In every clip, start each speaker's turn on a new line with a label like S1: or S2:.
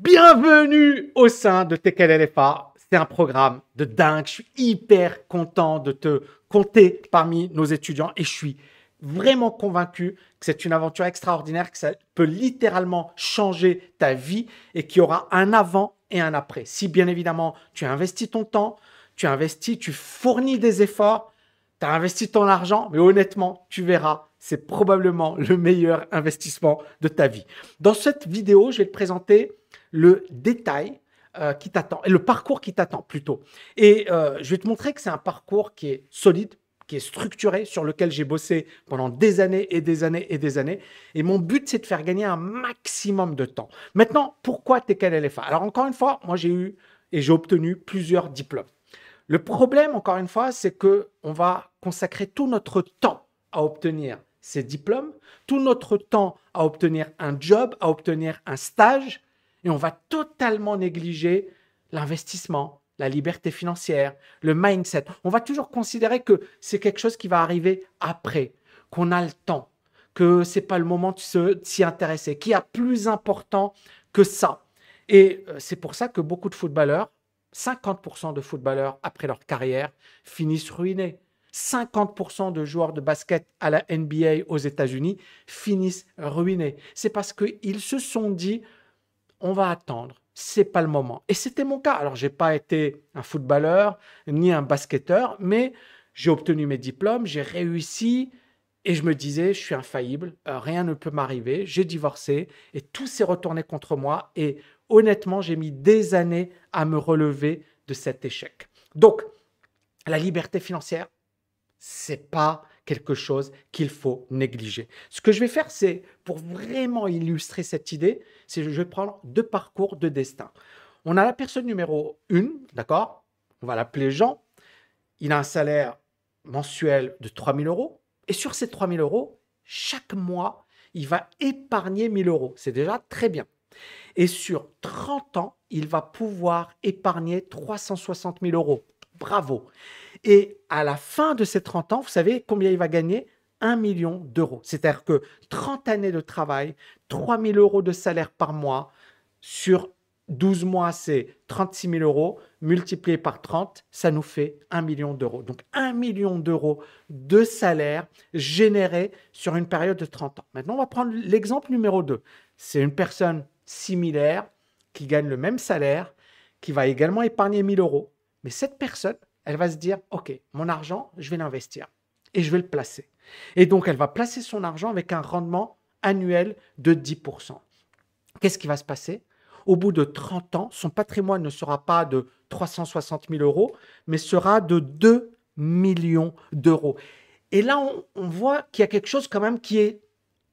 S1: Bienvenue au sein de TKLFA. C'est un programme de dingue. Je suis hyper content de te compter parmi nos étudiants et je suis vraiment convaincu que c'est une aventure extraordinaire, que ça peut littéralement changer ta vie et qu'il y aura un avant et un après. Si bien évidemment tu investis ton temps, tu investis, tu fournis des efforts, tu as investi ton argent, mais honnêtement, tu verras, c'est probablement le meilleur investissement de ta vie. Dans cette vidéo, je vais te présenter le détail euh, qui t'attend, et le parcours qui t'attend plutôt. Et euh, je vais te montrer que c'est un parcours qui est solide, qui est structuré, sur lequel j'ai bossé pendant des années et des années et des années. Et mon but, c'est de faire gagner un maximum de temps. Maintenant, pourquoi TKLFA Alors encore une fois, moi j'ai eu et j'ai obtenu plusieurs diplômes. Le problème, encore une fois, c'est que on va consacrer tout notre temps à obtenir ces diplômes, tout notre temps à obtenir un job, à obtenir un stage, et on va totalement négliger l'investissement, la liberté financière, le mindset. On va toujours considérer que c'est quelque chose qui va arriver après, qu'on a le temps, que c'est pas le moment de s'y intéresser, qu'il y a plus important que ça. Et euh, c'est pour ça que beaucoup de footballeurs, 50% de footballeurs après leur carrière finissent ruinés. 50% de joueurs de basket à la NBA aux États-Unis finissent ruinés. C'est parce qu'ils se sont dit on va attendre, c'est pas le moment. Et c'était mon cas. Alors, j'ai pas été un footballeur ni un basketteur, mais j'ai obtenu mes diplômes, j'ai réussi et je me disais, je suis infaillible, euh, rien ne peut m'arriver. J'ai divorcé et tout s'est retourné contre moi. Et honnêtement, j'ai mis des années à me relever de cet échec. Donc, la liberté financière, c'est pas quelque chose qu'il faut négliger. Ce que je vais faire, c'est pour vraiment illustrer cette idée, c'est je vais prendre deux parcours de destin. On a la personne numéro une, d'accord? On va l'appeler Jean. Il a un salaire mensuel de 3000 euros. Et sur ces 3000 euros, chaque mois, il va épargner 1000 euros. C'est déjà très bien. Et sur 30 ans, il va pouvoir épargner 360 000 euros. Bravo. Et à la fin de ces 30 ans, vous savez combien il va gagner? 1 million d'euros. C'est-à-dire que 30 années de travail, 3 000 euros de salaire par mois, sur 12 mois, c'est 36 000 euros, multiplié par 30, ça nous fait 1 million d'euros. Donc 1 million d'euros de salaire généré sur une période de 30 ans. Maintenant, on va prendre l'exemple numéro 2. C'est une personne similaire qui gagne le même salaire, qui va également épargner 1000 euros. Mais cette personne, elle va se dire, OK, mon argent, je vais l'investir et je vais le placer. Et donc, elle va placer son argent avec un rendement annuel de 10%. Qu'est-ce qui va se passer? Au bout de 30 ans, son patrimoine ne sera pas de 360 000 euros, mais sera de 2 millions d'euros. Et là, on, on voit qu'il y a quelque chose quand même qui est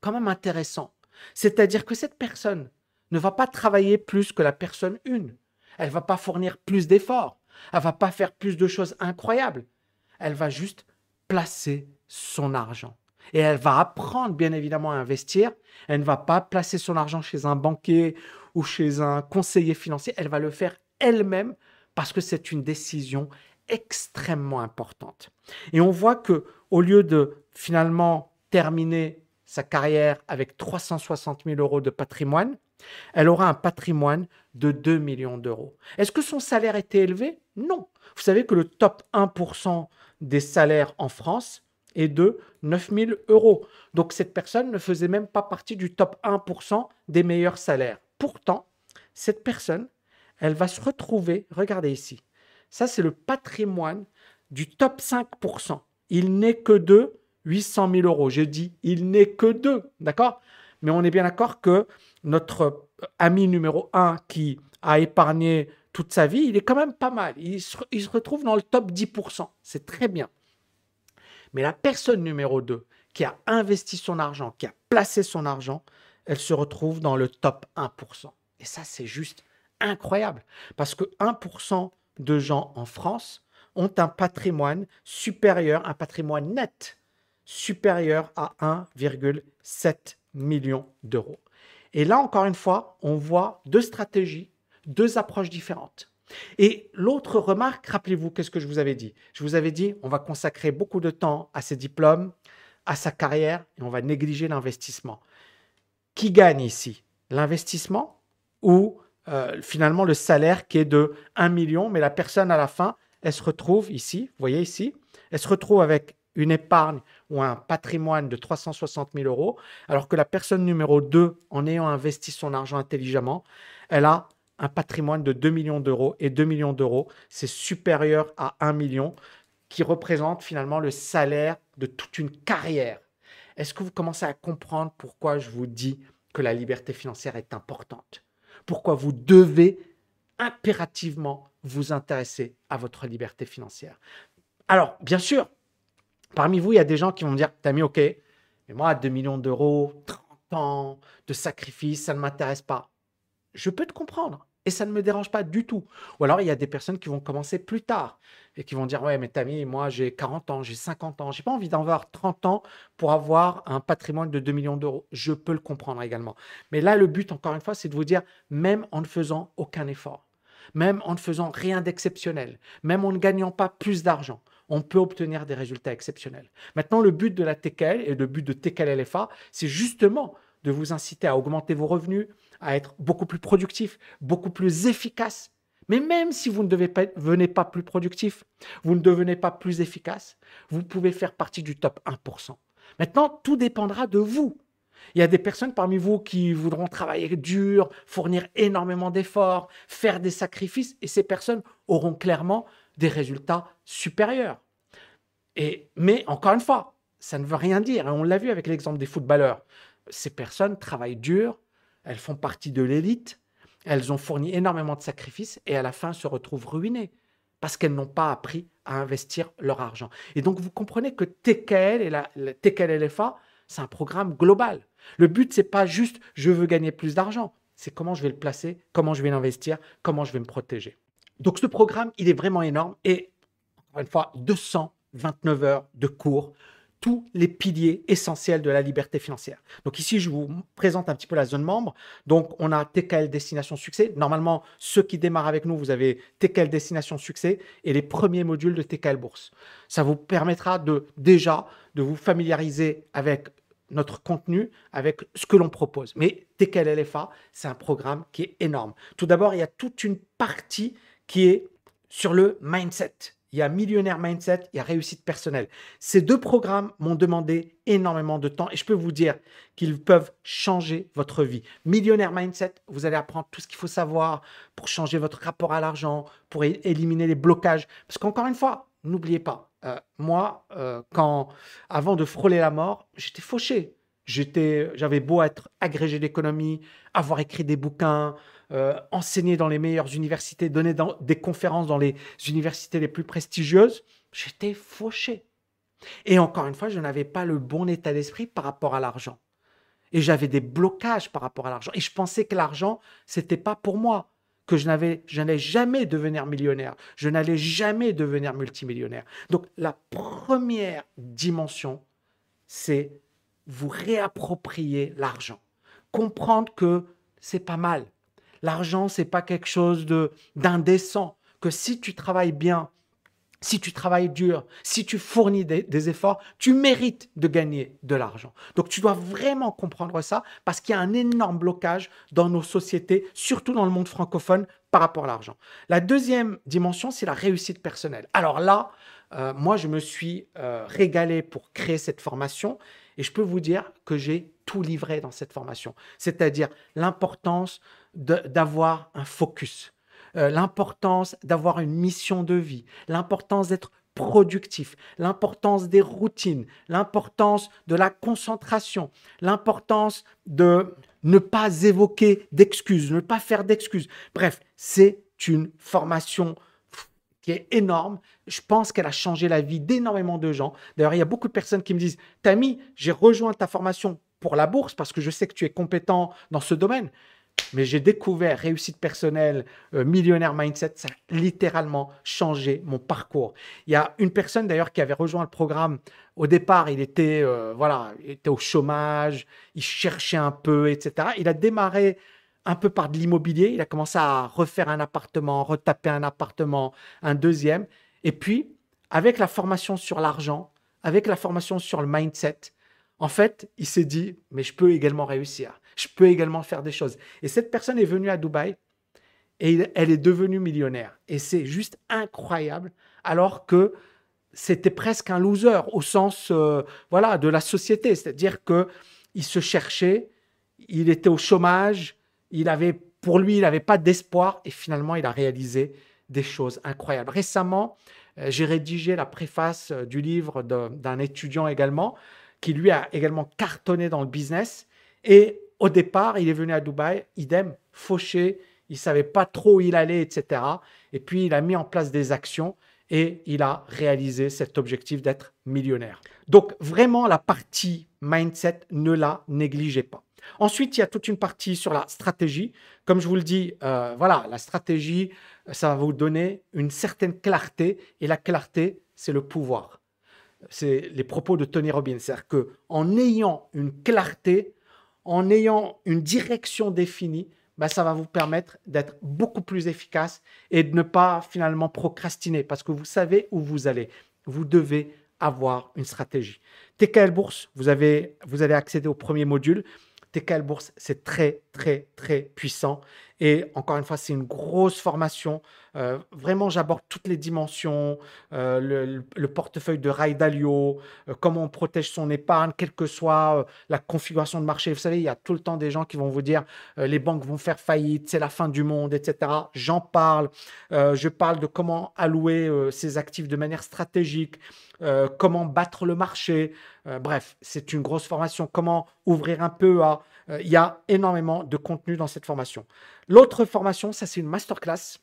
S1: quand même intéressant. C'est-à-dire que cette personne ne va pas travailler plus que la personne une. Elle va pas fournir plus d'efforts. Elle va pas faire plus de choses incroyables. Elle va juste placer son argent. Et elle va apprendre, bien évidemment, à investir. Elle ne va pas placer son argent chez un banquier ou chez un conseiller financier. Elle va le faire elle-même parce que c'est une décision extrêmement importante. Et on voit que au lieu de finalement terminer sa carrière avec 360 000 euros de patrimoine, elle aura un patrimoine de 2 millions d'euros. Est-ce que son salaire était élevé? Non. Vous savez que le top 1% des salaires en France est de 9 000 euros. Donc cette personne ne faisait même pas partie du top 1% des meilleurs salaires. Pourtant, cette personne, elle va se retrouver, regardez ici, ça c'est le patrimoine du top 5%. Il n'est que de 800 000 euros. Je dis, il n'est que de, d'accord? Mais on est bien d'accord que notre ami numéro 1 qui a épargné toute sa vie, il est quand même pas mal. Il se, retrouve dans le top 10%. C'est très bien. Mais la personne numéro 2 qui a investi son argent, qui a placé son argent, elle se retrouve dans le top 1%. Et ça, c'est juste incroyable. Parce que 1% de gens en France ont un patrimoine supérieur, un patrimoine net supérieur à 1,7 million d'euros. Et là, encore une fois, on voit deux stratégies, deux approches différentes. Et l'autre remarque, rappelez-vous, qu'est-ce que je vous avais dit? Je vous avais dit, on va consacrer beaucoup de temps à ses diplômes, à sa carrière, et on va négliger l'investissement. Qui gagne ici? L'investissement ou euh, finalement le salaire qui est de 1 million, mais la personne à la fin, elle se retrouve ici, vous voyez ici, elle se retrouve avec une épargne ou un patrimoine de 360 000 euros, alors que la personne numéro 2, en ayant investi son argent intelligemment, elle a un patrimoine de 2 millions d'euros. Et 2 millions d'euros, c'est supérieur à 1 million, qui représente finalement le salaire de toute une carrière. Est-ce que vous commencez à comprendre pourquoi je vous dis que la liberté financière est importante? Pourquoi vous devez impérativement vous intéresser à votre liberté financière? Alors, bien sûr, parmi vous, il y a des gens qui vont dire, t'as OK, mais moi, 2 millions d'euros, 30 ans de sacrifice, ça ne m'intéresse pas. Je peux te comprendre. Et ça ne me dérange pas du tout. Ou alors, il y a des personnes qui vont commencer plus tard et qui vont dire Ouais, mais Tammy, moi, j'ai 40 ans, j'ai 50 ans, j'ai pas envie d'en avoir 30 ans pour avoir un patrimoine de 2 millions d'euros. Je peux le comprendre également. Mais là, le but, encore une fois, c'est de vous dire Même en ne faisant aucun effort, même en ne faisant rien d'exceptionnel, même en ne gagnant pas plus d'argent, on peut obtenir des résultats exceptionnels. Maintenant, le but de la TKL et le but de TKL LFA, c'est justement de vous inciter à augmenter vos revenus, à être beaucoup plus productif, beaucoup plus efficace. Mais même si vous ne devenez pas plus productif, vous ne devenez pas plus efficace, vous pouvez faire partie du top 1%. Maintenant, tout dépendra de vous. Il y a des personnes parmi vous qui voudront travailler dur, fournir énormément d'efforts, faire des sacrifices, et ces personnes auront clairement des résultats supérieurs. Et, mais encore une fois, ça ne veut rien dire. Et on l'a vu avec l'exemple des footballeurs. Ces personnes travaillent dur, elles font partie de l'élite, elles ont fourni énormément de sacrifices et à la fin se retrouvent ruinées parce qu'elles n'ont pas appris à investir leur argent. Et donc vous comprenez que TKL et la, TKL LFA, c'est un programme global. Le but c'est pas juste je veux gagner plus d'argent, c'est comment je vais le placer, comment je vais l'investir, comment je vais me protéger. Donc ce programme, il est vraiment énorme et encore une fois 229 heures de cours tous les piliers essentiels de la liberté financière. Donc ici, je vous présente un petit peu la zone membre. Donc on a TKL Destination Succès. Normalement, ceux qui démarrent avec nous, vous avez TKL Destination Succès et les premiers modules de TKL Bourse. Ça vous permettra de déjà de vous familiariser avec notre contenu, avec ce que l'on propose. Mais TKL LFA, c'est un programme qui est énorme. Tout d'abord, il y a toute une partie qui est sur le mindset il y a Millionnaire Mindset, il y a Réussite personnelle. Ces deux programmes m'ont demandé énormément de temps et je peux vous dire qu'ils peuvent changer votre vie. Millionnaire Mindset, vous allez apprendre tout ce qu'il faut savoir pour changer votre rapport à l'argent, pour éliminer les blocages. Parce qu'encore une fois, n'oubliez pas, euh, moi, euh, quand avant de frôler la mort, j'étais fauché. J'avais beau être agrégé d'économie, avoir écrit des bouquins, euh, enseigner dans les meilleures universités, donner des conférences dans les universités les plus prestigieuses, j'étais fauché. Et encore une fois, je n'avais pas le bon état d'esprit par rapport à l'argent. Et j'avais des blocages par rapport à l'argent. Et je pensais que l'argent, c'était pas pour moi, que je je n'allais jamais devenir millionnaire, je n'allais jamais devenir multimillionnaire. Donc la première dimension, c'est vous réapproprier l'argent, comprendre que c'est pas mal, L'argent, c'est pas quelque chose de d'indécent. Que si tu travailles bien, si tu travailles dur, si tu fournis des, efforts, tu mérites de gagner de l'argent. Donc tu dois vraiment comprendre ça parce qu'il y a un énorme blocage dans nos sociétés, surtout dans le monde francophone, par rapport à l'argent. La deuxième dimension, c'est la réussite personnelle. Alors là, euh, moi, je me suis euh, régalé pour créer cette formation et je peux vous dire que j'ai tout livré dans cette formation. C'est-à-dire l'importance d'avoir un focus, euh, l'importance d'avoir une mission de vie, l'importance d'être productif, l'importance des routines, l'importance de la concentration, l'importance de ne pas évoquer d'excuses, ne pas faire d'excuses. Bref, c'est une formation qui est énorme. Je pense qu'elle a changé la vie d'énormément de gens. D'ailleurs, il y a beaucoup de personnes qui me disent, Tammy, j'ai rejoint ta formation pour la bourse parce que je sais que tu es compétent dans ce domaine mais j'ai découvert réussite personnelle, euh, millionnaire mindset, ça a littéralement changé mon parcours. Il y a une personne d'ailleurs qui avait rejoint le programme. Au départ, il était, euh, voilà, il était au chômage, il cherchait un peu, etc. Il a démarré un peu par de l'immobilier. Il a commencé à refaire un appartement, retaper un appartement, un deuxième. Et puis, avec la formation sur l'argent, avec la formation sur le mindset, en fait, il s'est dit, mais je peux également réussir. Je peux également faire des choses. Et cette personne est venue à Dubaï. et elle est devenue millionnaire. Et c'est juste incroyable, alors que c'était presque un loser au sens euh, voilà de la société, c'est-à-dire que il se cherchait, il était au chômage, il avait pour lui il n'avait pas d'espoir et finalement il a réalisé des choses incroyables. Récemment, euh, j'ai rédigé la préface euh, du livre d'un étudiant également qui lui a également cartonné dans le business et au départ, il est venu à Dubaï, idem, fauché, il savait pas trop où il allait, etc. Et puis il a mis en place des actions et il a réalisé cet objectif d'être millionnaire. Donc vraiment, la partie mindset, ne la négligez pas. Ensuite, il y a toute une partie sur la stratégie. Comme je vous le dis, euh, voilà, la stratégie, ça va vous donner une certaine clarté et la clarté, c'est le pouvoir. C'est les propos de Tony Robbins. C'est-à-dire qu'en ayant une clarté, en ayant une direction définie, bah, ça va vous permettre d'être beaucoup plus efficace et de ne pas finalement procrastiner parce que vous savez où vous allez. Vous devez avoir une stratégie. TKL Bourse, vous, avez, vous allez accéder au premier module. TKL Bourse, c'est très, très, très puissant. Et encore une fois, c'est une grosse formation. Euh, vraiment, j'aborde toutes les dimensions, euh, le, portefeuille de Ray Dalio, euh, comment on protège son épargne, quelle que soit la configuration de marché. Vous savez, il y a tout le temps des gens qui vont vous dire les banques vont faire faillite, c'est la fin du monde, etc. J'en parle. je parle de comment allouer ses actifs de manière stratégique, comment battre le marché. bref, c'est une grosse formation. Comment ouvrir un peu à il y a énormément de contenu dans cette formation. L'autre formation, ça c'est une masterclass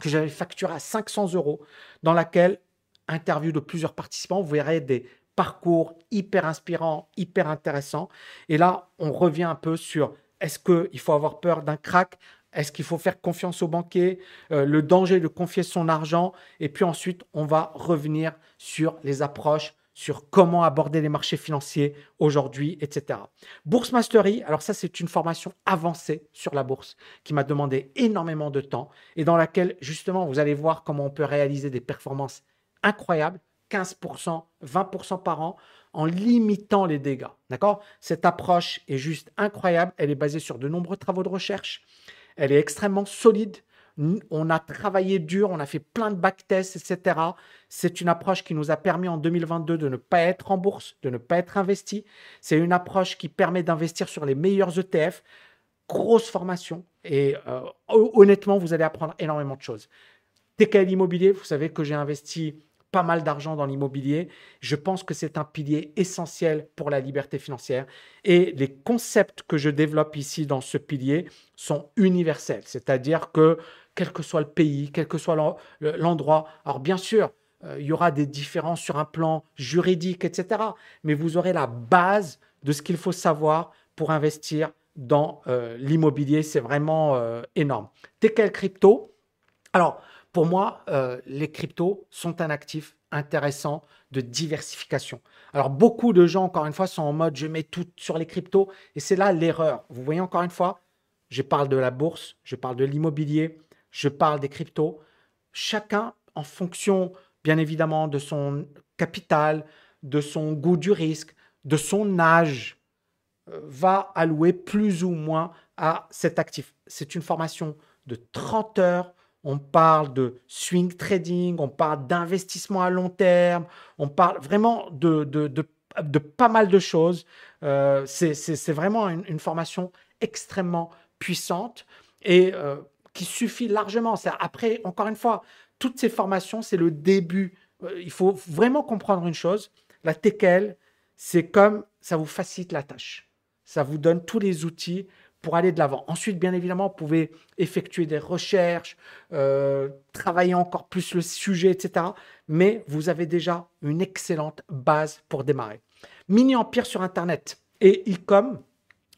S1: que j'avais facturée à 500 euros, dans laquelle, interview de plusieurs participants, vous verrez des parcours hyper inspirants, hyper intéressants. Et là, on revient un peu sur est-ce qu'il faut avoir peur d'un crack? Est-ce qu'il faut faire confiance aux banquiers euh, Le danger de confier son argent. Et puis ensuite, on va revenir sur les approches sur comment aborder les marchés financiers aujourd'hui, etc. Bourse Mastery, alors ça c'est une formation avancée sur la bourse qui m'a demandé énormément de temps et dans laquelle justement vous allez voir comment on peut réaliser des performances incroyables, 15%, 20% par an en limitant les dégâts. D'accord? Cette approche est juste incroyable, elle est basée sur de nombreux travaux de recherche, elle est extrêmement solide, on a travaillé dur, on a fait plein de backtests, etc. C'est une approche qui nous a permis en 2022 de ne pas être en bourse, de ne pas être investi. C'est une approche qui permet d'investir sur les meilleurs ETF. Grosse formation. Et euh, honnêtement, vous allez apprendre énormément de choses. TKL Immobilier, vous savez que j'ai investi pas mal d'argent dans l'immobilier. Je pense que c'est un pilier essentiel pour la liberté financière. Et les concepts que je développe ici dans ce pilier sont universels. C'est-à-dire que quel que soit le pays, quel que soit l'endroit. Alors bien sûr, euh, il y aura des différences sur un plan juridique, etc. Mais vous aurez la base de ce qu'il faut savoir pour investir dans euh, l'immobilier. C'est vraiment euh, énorme. quel crypto? Alors, pour moi, les cryptos sont un actif intéressant de diversification. Alors, beaucoup de gens, encore une fois, sont en mode je mets tout sur les cryptos. Et c'est là l'erreur. Vous voyez, encore une fois, je parle de la bourse, je parle de l'immobilier, je parle des cryptos. Chacun, en fonction, bien évidemment, de son capital, de son goût du risque, de son âge, euh, va allouer plus ou moins à cet actif. C'est une formation de 30 heures. On parle de swing trading, on parle d'investissement à long terme, on parle vraiment de, pas mal de choses. Euh, c'est vraiment une, formation extrêmement puissante. Et euh, qui suffit largement. Après, encore une fois, toutes ces formations, c'est le début. Euh, il faut vraiment comprendre une chose. La TKL, c'est comme ça vous facilite la tâche. Ça vous donne tous les outils pour aller de l'avant. Ensuite, bien évidemment, vous pouvez effectuer des recherches, euh, travailler encore plus le sujet, etc. Mais vous avez déjà une excellente base pour démarrer. Mini Empire sur Internet et Ecom,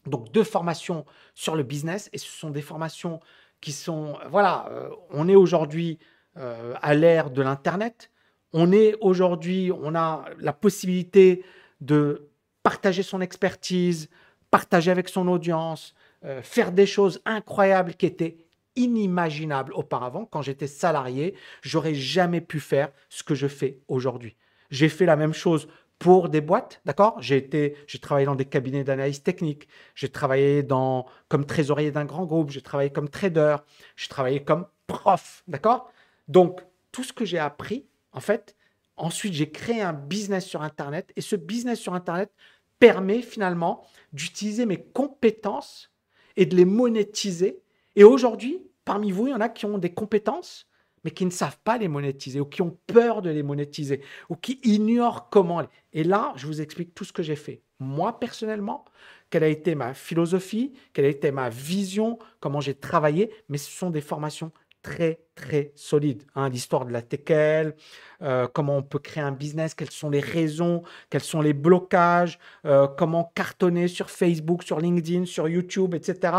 S1: donc deux formations sur le business, et ce sont des formations qui sont, voilà, euh, on est aujourd'hui euh, à l'ère de l'Internet. On est aujourd'hui, on a la possibilité de partager son expertise, partager avec son audience, euh, faire des choses incroyables qui étaient inimaginables auparavant. Quand j'étais salarié, j'aurais jamais pu faire ce que je fais aujourd'hui. J'ai fait la même chose pour des boîtes, d'accord? J'ai été, j'ai travaillé dans des cabinets d'analyse technique, j'ai travaillé dans, comme trésorier d'un grand groupe, j'ai travaillé comme trader, j'ai travaillé comme prof, d'accord? Donc, tout ce que j'ai appris, en fait, ensuite, j'ai créé un business sur Internet. Et ce business sur Internet permet finalement d'utiliser mes compétences et de les monétiser. Et aujourd'hui, parmi vous, il y en a qui ont des compétences, mais qui ne savent pas les monétiser ou qui ont peur de les monétiser ou qui ignorent comment. Et là, je vous explique tout ce que j'ai fait. Moi, personnellement, quelle a été ma philosophie, quelle a été ma vision, comment j'ai travaillé, mais ce sont des formations très, très solides. Hein. L'histoire de la TKL, euh, comment on peut créer un business, quelles sont les raisons, quels sont les blocages, euh, comment cartonner sur Facebook, sur LinkedIn, sur YouTube, etc.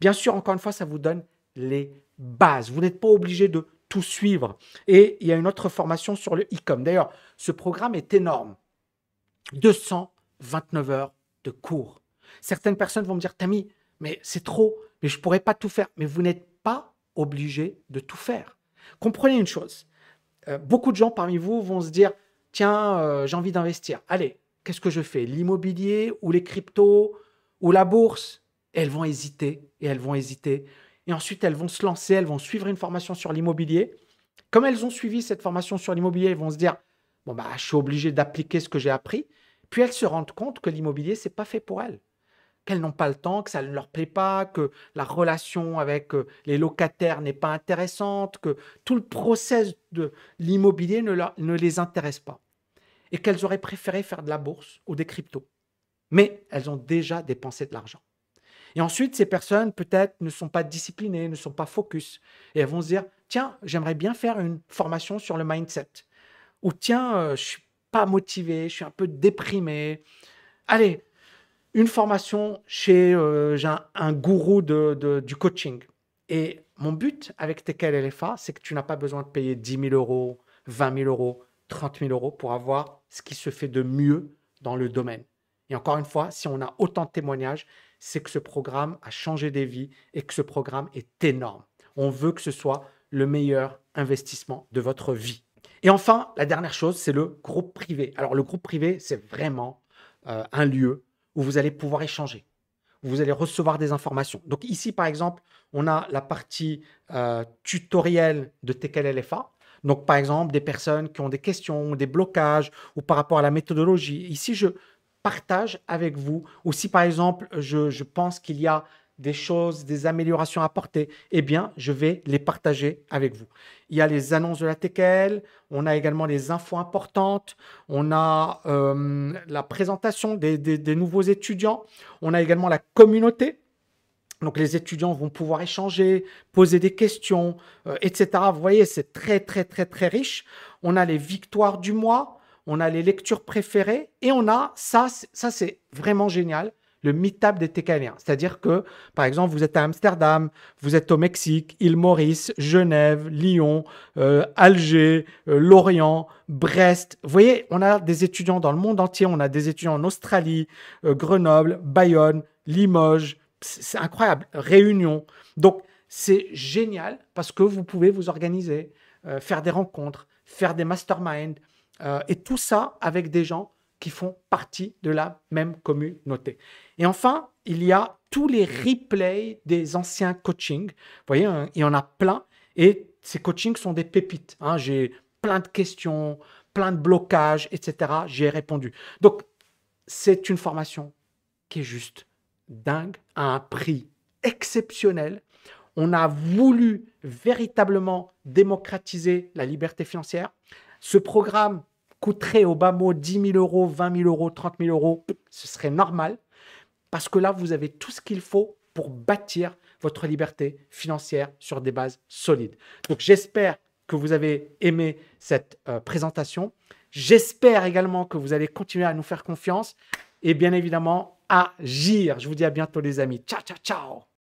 S1: Bien sûr, encore une fois, ça vous donne les bases. Vous n'êtes pas obligé de tout suivre. Et il y a une autre formation sur le e-com. D'ailleurs, ce programme est énorme. 229 heures de cours. Certaines personnes vont me dire, Tammy, mais c'est trop, mais je ne pourrais pas tout faire. Mais vous n'êtes obligé de tout faire. Comprenez une chose. Euh, beaucoup de gens parmi vous vont se dire, tiens, euh, j'ai envie d'investir. Allez, qu'est-ce que je fais? L'immobilier ou les cryptos ou la bourse? Elles vont hésiter et elles vont hésiter et ensuite elles vont se lancer, elles vont suivre une formation sur l'immobilier. Comme elles ont suivi cette formation sur l'immobilier, elles vont se dire bon bah je suis obligé d'appliquer ce que j'ai appris. Puis elles se rendent compte que l'immobilier c'est pas fait pour elles, qu'elles n'ont pas le temps, que ça ne leur plaît pas, que la relation avec euh, les locataires n'est pas intéressante, que tout le process de l'immobilier ne, les intéresse pas et qu'elles auraient préféré faire de la bourse ou des cryptos. Mais elles ont déjà dépensé de l'argent. Et ensuite, ces personnes, peut-être, ne sont pas disciplinées, ne sont pas focus. Et elles vont se dire, tiens, j'aimerais bien faire une formation sur le mindset. Ou tiens, euh, je suis pas motivé, je suis un peu déprimé. Allez, une formation chez euh, un, gourou du coaching. Et mon but avec TKL LFA, c'est que tu n'as pas besoin de payer 10 000 euros, 20 000 euros, 30 000 euros pour avoir ce qui se fait de mieux dans le domaine. Et encore une fois, si on a autant de témoignages, c'est que ce programme a changé des vies et que ce programme est énorme. On veut que ce soit le meilleur investissement de votre vie. Et enfin, la dernière chose, c'est le groupe privé. Alors le groupe privé, c'est vraiment euh, un lieu où vous allez pouvoir échanger, vous allez recevoir des informations. Donc ici, par exemple, on a la partie euh, tutoriel de TKLLFA. Donc par exemple, des personnes qui ont des questions, des blocages ou par rapport à la méthodologie. Ici, je, partage avec vous. Ou si par exemple, je, pense qu'il y a des choses, des améliorations à apporter, eh bien, je vais les partager avec vous. Il y a les annonces de la TKL, on a également les infos importantes, on a euh, la présentation des, nouveaux étudiants, on a également la communauté. Donc les étudiants vont pouvoir échanger, poser des questions, euh, etc. Vous voyez, c'est très, très, très, très riche. On a les victoires du mois, on a les lectures préférées et on a ça, ça c'est vraiment génial, le meetup des TKLiens. C'est-à-dire que, par exemple, vous êtes à Amsterdam, vous êtes au Mexique, île Maurice, Genève, Lyon, euh, Alger, euh, Lorient, Brest. Vous voyez, on a des étudiants dans le monde entier. On a des étudiants en Australie, euh, Grenoble, Bayonne, Limoges. C'est incroyable. Réunion. Donc, c'est génial parce que vous pouvez vous organiser, faire des rencontres, faire des masterminds, et tout ça avec des gens qui font partie de la même communauté. Et enfin, il y a tous les replays des anciens coachings. Vous voyez, hein, il y en a plein. Et ces coachings sont des pépites. Hein. J'ai plein de questions, plein de blocages, etc. J'ai répondu. Donc, c'est une formation qui est juste dingue, à un prix exceptionnel. On a voulu véritablement démocratiser la liberté financière. Ce programme coûterait au bas mot 10 000 euros, 20 000 euros, 30 000 euros, ce serait normal parce que là, vous avez tout ce qu'il faut pour bâtir votre liberté financière sur des bases solides. Donc, j'espère que vous avez aimé cette euh, présentation. J'espère également que vous allez continuer à nous faire confiance et bien évidemment agir. Je vous dis à bientôt les amis. Ciao, ciao, ciao